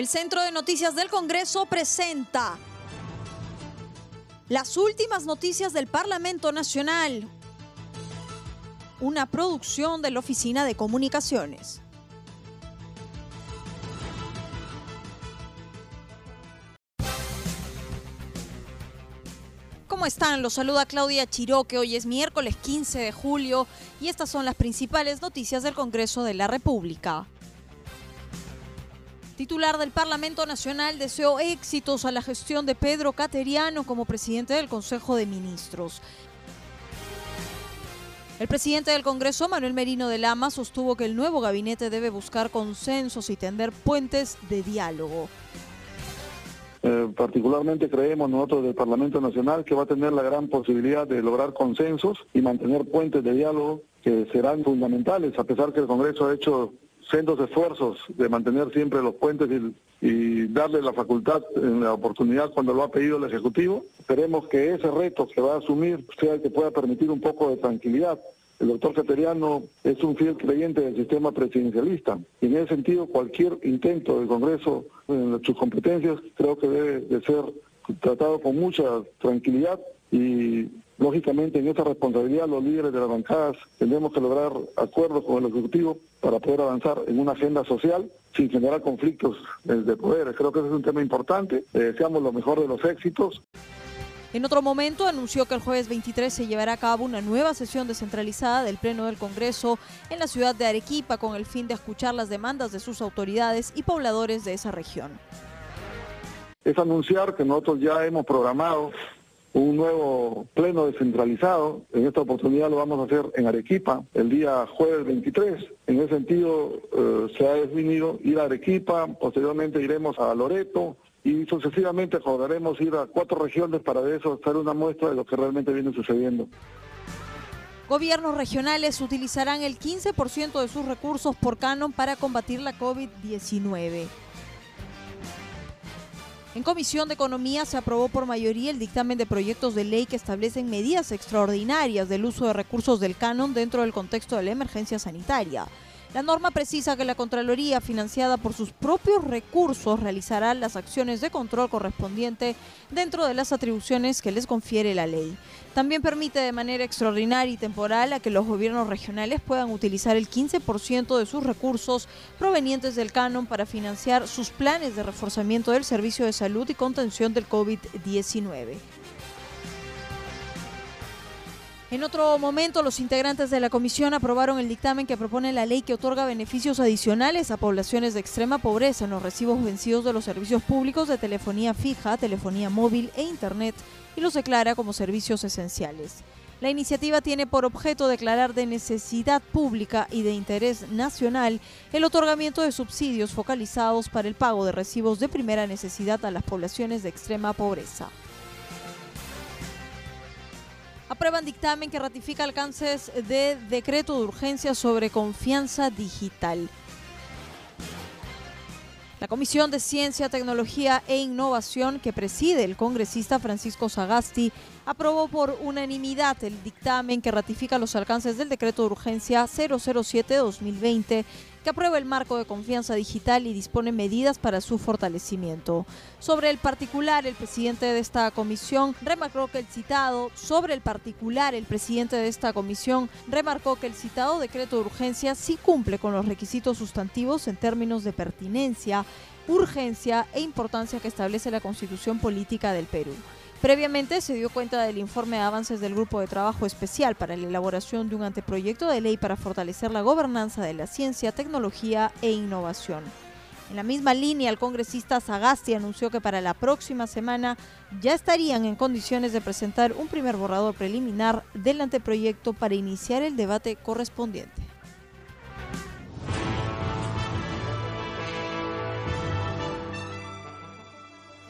El Centro de Noticias del Congreso presenta las últimas noticias del Parlamento Nacional, una producción de la Oficina de Comunicaciones. ¿Cómo están? Los saluda Claudia Chiroque. Hoy es miércoles 15 de julio y estas son las principales noticias del Congreso de la República. Titular del Parlamento Nacional deseó éxitos a la gestión de Pedro Cateriano como presidente del Consejo de Ministros. El presidente del Congreso, Manuel Merino de Lama, sostuvo que el nuevo gabinete debe buscar consensos y tender puentes de diálogo. Eh, particularmente creemos nosotros del Parlamento Nacional que va a tener la gran posibilidad de lograr consensos y mantener puentes de diálogo que serán fundamentales, a pesar que el Congreso ha hecho sendos esfuerzos de mantener siempre los puentes y, darle la facultad la oportunidad cuando lo ha pedido el Ejecutivo. Esperemos que ese reto que va a asumir sea el que pueda permitir un poco de tranquilidad. El doctor Cateriano es un fiel creyente del sistema presidencialista y en ese sentido cualquier intento del Congreso en sus competencias creo que debe de ser tratado con mucha tranquilidad y Lógicamente, en esta responsabilidad, los líderes de las bancadas tendremos que lograr acuerdos con el Ejecutivo para poder avanzar en una agenda social sin generar conflictos de poderes. Creo que ese es un tema importante. deseamos lo mejor de los éxitos. En otro momento anunció que el jueves 23 se llevará a cabo una nueva sesión descentralizada del Pleno del Congreso en la ciudad de Arequipa con el fin de escuchar las demandas de sus autoridades y pobladores de esa región. Es anunciar que nosotros ya hemos programado un nuevo pleno descentralizado. En esta oportunidad lo vamos a hacer en Arequipa el día jueves 23. En ese sentido eh, se ha definido ir a Arequipa, posteriormente iremos a Loreto y sucesivamente acordaremos ir a cuatro regiones para de eso hacer una muestra de lo que realmente viene sucediendo. Gobiernos regionales utilizarán el 15% de sus recursos por canon para combatir la COVID-19. En Comisión de Economía se aprobó por mayoría el dictamen de proyectos de ley que establecen medidas extraordinarias del uso de recursos del canon dentro del contexto de la emergencia sanitaria. La norma precisa que la Contraloría, financiada por sus propios recursos, realizará las acciones de control correspondiente dentro de las atribuciones que les confiere la ley. También permite de manera extraordinaria y temporal a que los gobiernos regionales puedan utilizar el 15% de sus recursos provenientes del canon para financiar sus planes de reforzamiento del servicio de salud y contención del COVID-19. En otro momento, los integrantes de la comisión aprobaron el dictamen que propone la ley que otorga beneficios adicionales a poblaciones de extrema pobreza en los recibos vencidos de los servicios públicos de telefonía fija, telefonía móvil e Internet y los declara como servicios esenciales. La iniciativa tiene por objeto declarar de necesidad pública y de interés nacional el otorgamiento de subsidios focalizados para el pago de recibos de primera necesidad a las poblaciones de extrema pobreza aprueban dictamen que ratifica alcances de decreto de urgencia sobre confianza digital. La Comisión de Ciencia, Tecnología e Innovación que preside el congresista Francisco Sagasti aprobó por unanimidad el dictamen que ratifica los alcances del decreto de urgencia 007-2020 que aprueba el marco de confianza digital y dispone medidas para su fortalecimiento. Sobre el particular, el presidente de esta comisión remarcó que el citado, sobre el particular, el presidente de esta comisión remarcó que el citado decreto de urgencia sí cumple con los requisitos sustantivos en términos de pertinencia, urgencia e importancia que establece la Constitución Política del Perú. Previamente se dio cuenta del informe de avances del Grupo de Trabajo Especial para la elaboración de un anteproyecto de ley para fortalecer la gobernanza de la ciencia, tecnología e innovación. En la misma línea, el congresista Sagasti anunció que para la próxima semana ya estarían en condiciones de presentar un primer borrador preliminar del anteproyecto para iniciar el debate correspondiente.